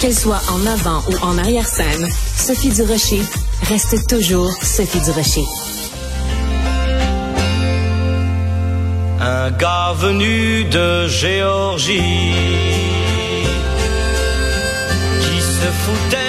Qu'elle soit en avant ou en arrière-scène, Sophie Durocher reste toujours Sophie Durocher. Un gars venu de Géorgie qui se foutait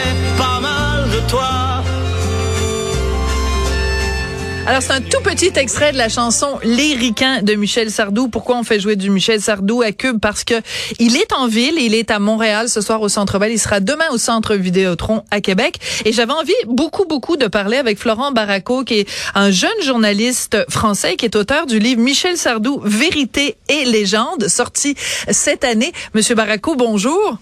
Alors, c'est un tout petit extrait de la chanson Les Ricains de Michel Sardou. Pourquoi on fait jouer du Michel Sardou à Cube? Parce que il est en ville, il est à Montréal ce soir au Centre Bell. Il sera demain au Centre Vidéotron à Québec. Et j'avais envie beaucoup, beaucoup de parler avec Florent Barraco, qui est un jeune journaliste français qui est auteur du livre Michel Sardou, Vérité et légende, sorti cette année. Monsieur Barraco, bonjour.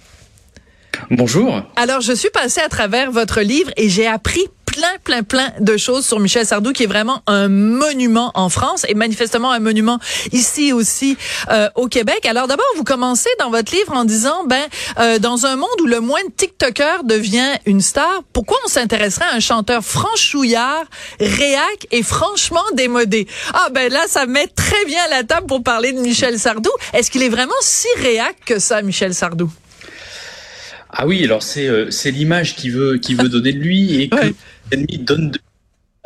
Bonjour. Alors, je suis passée à travers votre livre et j'ai appris plein, plein, plein de choses sur Michel Sardou, qui est vraiment un monument en France et manifestement un monument ici aussi euh, au Québec. Alors d'abord, vous commencez dans votre livre en disant, ben, euh, dans un monde où le moins de TikToker devient une star, pourquoi on s'intéresserait à un chanteur franchouillard, réac et franchement démodé? Ah ben là, ça met très bien la table pour parler de Michel Sardou. Est-ce qu'il est vraiment si réac que ça, Michel Sardou? Ah oui, alors c'est euh, c'est l'image qui veut qui veut donner de lui et que l'ennemi donne de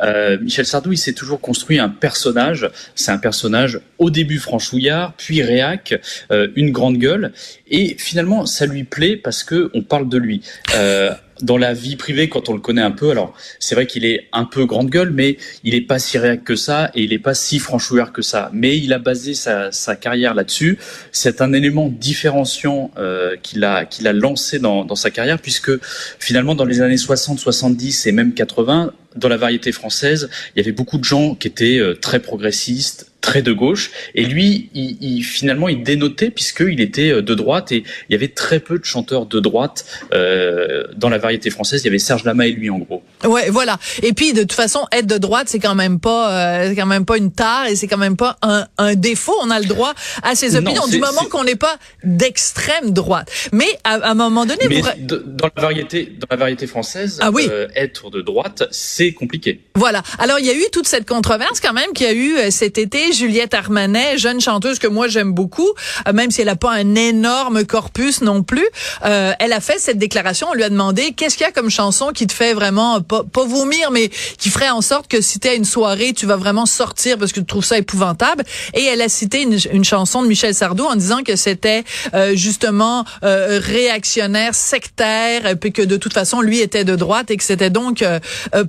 euh, Michel Sardou, il s'est toujours construit un personnage. C'est un personnage au début franchouillard, puis réac, euh, une grande gueule, et finalement ça lui plaît parce que on parle de lui. Euh, dans la vie privée, quand on le connaît un peu, alors c'est vrai qu'il est un peu grande gueule, mais il est pas si réac que ça et il est pas si franchouillard que ça. Mais il a basé sa, sa carrière là-dessus. C'est un élément différenciant euh, qu'il a a lancé dans, dans sa carrière, puisque finalement dans les années 60, 70 et même 80, dans la variété française, il y avait beaucoup de gens qui étaient euh, très progressistes, très de gauche. Et lui, il, il, finalement, il dénotait puisqu'il était euh, de droite et il y avait très peu de chanteurs de droite euh, dans la variété française. Il y avait Serge Lama et lui, en gros. Ouais, voilà. Et puis, de toute façon, être de droite, c'est quand même pas, euh, quand même pas une tare et c'est quand même pas un, un, défaut. On a le droit à ses opinions non, du moment qu'on n'est pas d'extrême droite. Mais à, à, un moment donné, Mais vous... dans la variété, dans la variété française, ah oui. euh, être de droite, c'est compliqué. Voilà. Alors, il y a eu toute cette controverse quand même qu'il y a eu euh, cet été. Juliette Armanet, jeune chanteuse que moi j'aime beaucoup, euh, même si elle n'a pas un énorme corpus non plus, euh, elle a fait cette déclaration. On lui a demandé qu'est-ce qu'il y a comme chanson qui te fait vraiment pas, pas vomir, mais qui ferait en sorte que si t'es à une soirée, tu vas vraiment sortir parce que tu trouves ça épouvantable. Et elle a cité une, une chanson de Michel Sardou en disant que c'était euh, justement euh, réactionnaire, sectaire, puis que de toute façon lui était de droite et que c'était donc euh,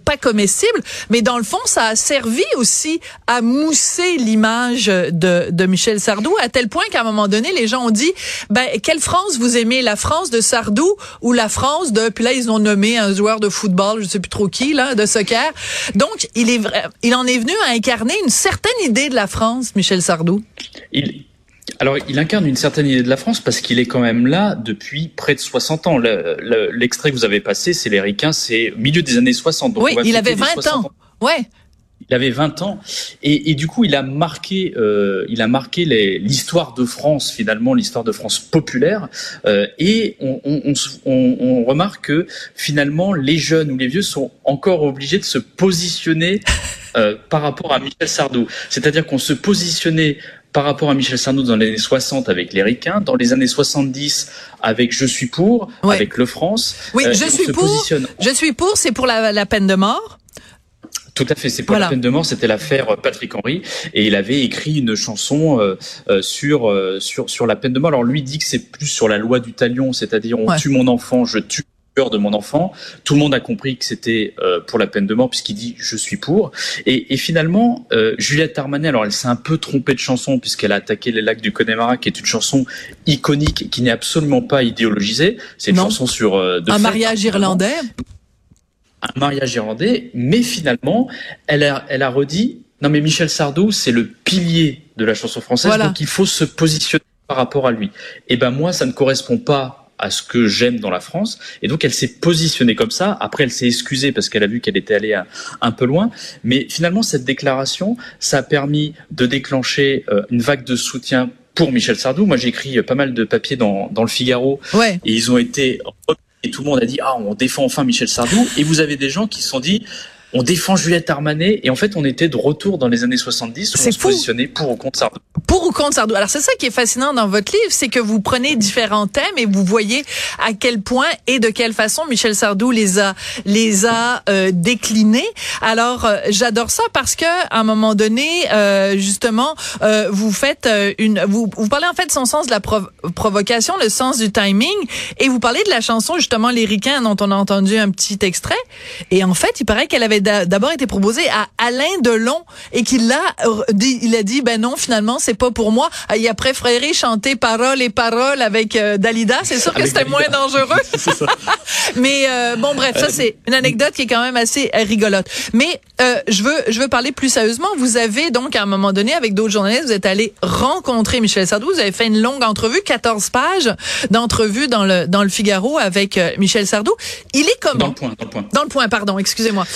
pas comestible. Mais dans le fond, ça a servi aussi à mousser l'image de, de Michel Sardou à tel point qu'à un moment donné, les gens ont dit, ben quelle France vous aimez, la France de Sardou ou la France de, puis là ils ont nommé un joueur de football, je sais plus trop qui là, de soccer. Donc il est vrai, il en est venu à incarner une certaine idée de la France, Michel Sardou. Il, alors, il incarne une certaine idée de la France parce qu'il est quand même là depuis près de 60 ans. L'extrait le, le, que vous avez passé, c'est les Ricains, c'est milieu des années 60. Donc oui, il avait 20 ans. ans. Ouais. Il avait 20 ans et, et du coup il a marqué, euh, il a marqué l'histoire de France finalement, l'histoire de France populaire. Euh, et on, on, on, on, remarque que finalement les jeunes ou les vieux sont encore obligés de se positionner euh, par rapport à Michel Sardou. C'est-à-dire qu'on se positionnait par rapport à Michel Sardou dans les années 60 avec les Ricains, dans les années 70 avec Je suis pour, ouais. avec Le France. Oui, euh, je, suis pour, je suis pour, c'est pour la, la peine de mort. Tout à fait. C'est pour voilà. la peine de mort. C'était l'affaire Patrick Henry et il avait écrit une chanson euh, euh, sur euh, sur sur la peine de mort. Alors lui dit que c'est plus sur la loi du talion, c'est-à-dire on ouais. tue mon enfant, je tue de mon enfant. Tout le monde a compris que c'était euh, pour la peine de mort puisqu'il dit je suis pour. Et, et finalement, euh, Juliette Armanet, alors elle s'est un peu trompée de chanson puisqu'elle a attaqué les lacs du Connemara, qui est une chanson iconique qui n'est absolument pas idéologisée. C'est une non. chanson sur euh, de un mariage irlandais. Un mariage irlandais, mais finalement, elle a, elle a redit non mais Michel Sardou, c'est le pilier de la chanson française, voilà. donc il faut se positionner par rapport à lui. Et ben moi, ça ne correspond pas à ce que j'aime dans la France. Et donc, elle s'est positionnée comme ça. Après, elle s'est excusée parce qu'elle a vu qu'elle était allée un, un, peu loin. Mais finalement, cette déclaration, ça a permis de déclencher euh, une vague de soutien pour Michel Sardou. Moi, j'ai écrit pas mal de papiers dans, dans le Figaro. Ouais. Et ils ont été... Et tout le monde a dit, ah, on défend enfin Michel Sardou. Et vous avez des gens qui se sont dit, on défend Juliette Armanet et en fait on était de retour dans les années 70 où on se positionnait pour ou contre Sardou. Pour ou contre Sardou. Alors c'est ça qui est fascinant dans votre livre, c'est que vous prenez différents thèmes et vous voyez à quel point et de quelle façon Michel Sardou les a les a euh, déclinés. Alors euh, j'adore ça parce que à un moment donné euh, justement euh, vous faites euh, une vous vous parlez en fait de son sens de la provocation, le sens du timing et vous parlez de la chanson justement Les Ricains dont on a entendu un petit extrait et en fait, il paraît qu'elle avait d'abord été proposée à Alain Delon et qu'il l'a dit, il a dit, ben non, finalement, c'est pas pour moi. Il a préféré chanter paroles et paroles avec euh, Dalida. C'est sûr que c'était moins dangereux. Mais euh, bon, bref, ça c'est une anecdote qui est quand même assez euh, rigolote. Mais je veux, je veux parler plus sérieusement. Vous avez donc à un moment donné, avec d'autres journalistes, vous êtes allé rencontrer Michel Sardou. Vous avez fait une longue entrevue, 14 pages d'entrevue dans le dans le Figaro avec Michel Sardou. Il est comment Dans le point. Dans le point. Dans le point, pardon. Excusez-moi.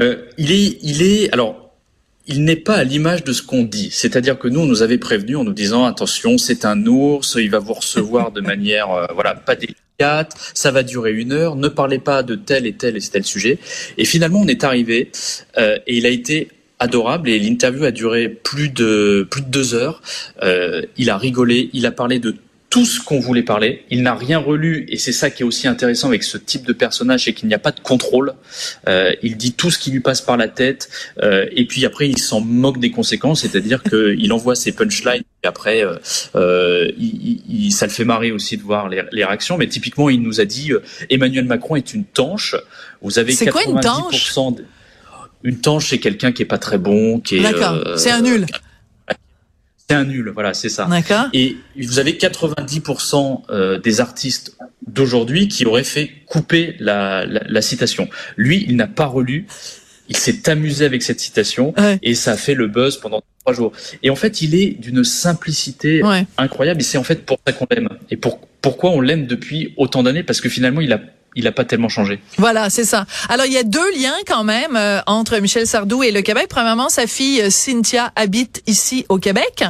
Euh, il est, il est, alors, il n'est pas à l'image de ce qu'on dit. C'est-à-dire que nous, on nous avait prévenu en nous disant attention, c'est un ours, il va vous recevoir de manière, euh, voilà, pas délicate, ça va durer une heure, ne parlez pas de tel et tel et tel sujet. Et finalement, on est arrivé euh, et il a été adorable et l'interview a duré plus de plus de deux heures. Il a rigolé, il a parlé de tout ce qu'on voulait parler. Il n'a rien relu et c'est ça qui est aussi intéressant avec ce type de personnage, c'est qu'il n'y a pas de contrôle. Euh, il dit tout ce qui lui passe par la tête euh, et puis après il s'en moque des conséquences, c'est-à-dire qu'il envoie ses punchlines et après euh, euh il, il, ça le fait marrer aussi de voir les, les, réactions. Mais typiquement il nous a dit euh, Emmanuel Macron est une tanche. Vous avez 90% quoi une tanche? une tanche, c'est quelqu'un qui est pas très bon, qui est. D'accord. c'est un nul. C'est un nul, voilà, c'est ça. D'accord. Et vous avez 90% euh, des artistes d'aujourd'hui qui auraient fait couper la, la, la citation. Lui, il n'a pas relu. Il s'est amusé avec cette citation ouais. et ça a fait le buzz pendant trois jours. Et en fait, il est d'une simplicité ouais. incroyable et c'est en fait pour ça qu'on l'aime. Et pour, pourquoi on l'aime depuis autant d'années? Parce que finalement, il a il n'a pas tellement changé. Voilà, c'est ça. Alors, il y a deux liens quand même euh, entre Michel Sardou et le Québec. Premièrement, sa fille euh, Cynthia habite ici au Québec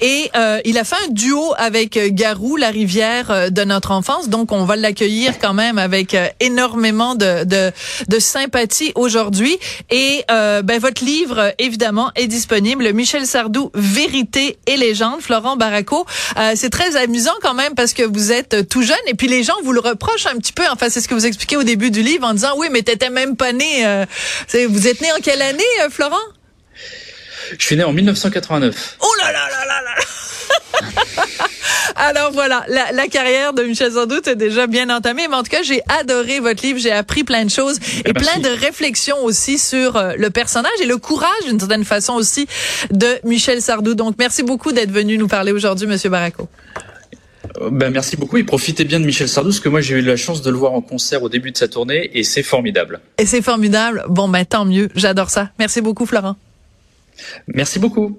et euh, il a fait un duo avec euh, Garou, la rivière euh, de notre enfance. Donc, on va l'accueillir quand même avec énormément de, de, de sympathie aujourd'hui. Et ben, votre livre, évidemment, est disponible. Michel Sardou, Vérité et légende. Florent Baraco, c'est très amusant quand même parce que vous êtes tout jeune et puis les gens vous le reprochent un petit peu. Enfin, c'est ce que vous expliquez au début du livre en disant oui, mais t'étais même pas né. Euh, vous êtes né en quelle année, euh, Florent? Je suis né en 1989. Oh là là là là là Alors voilà, la, la, carrière de Michel Sardou est déjà bien entamée. Mais en tout cas, j'ai adoré votre livre. J'ai appris plein de choses et Merci. plein de réflexions aussi sur euh, le personnage et le courage, d'une certaine façon aussi, de Michel Sardou. Donc, merci beaucoup d'être venu nous parler aujourd'hui, Monsieur Baraco. Ben, merci beaucoup et profitez bien de Michel Sardou parce que moi j'ai eu la chance de le voir en concert au début de sa tournée et c'est formidable. Et c'est formidable. Bon ben tant mieux, j'adore ça. Merci beaucoup Florent. Merci beaucoup.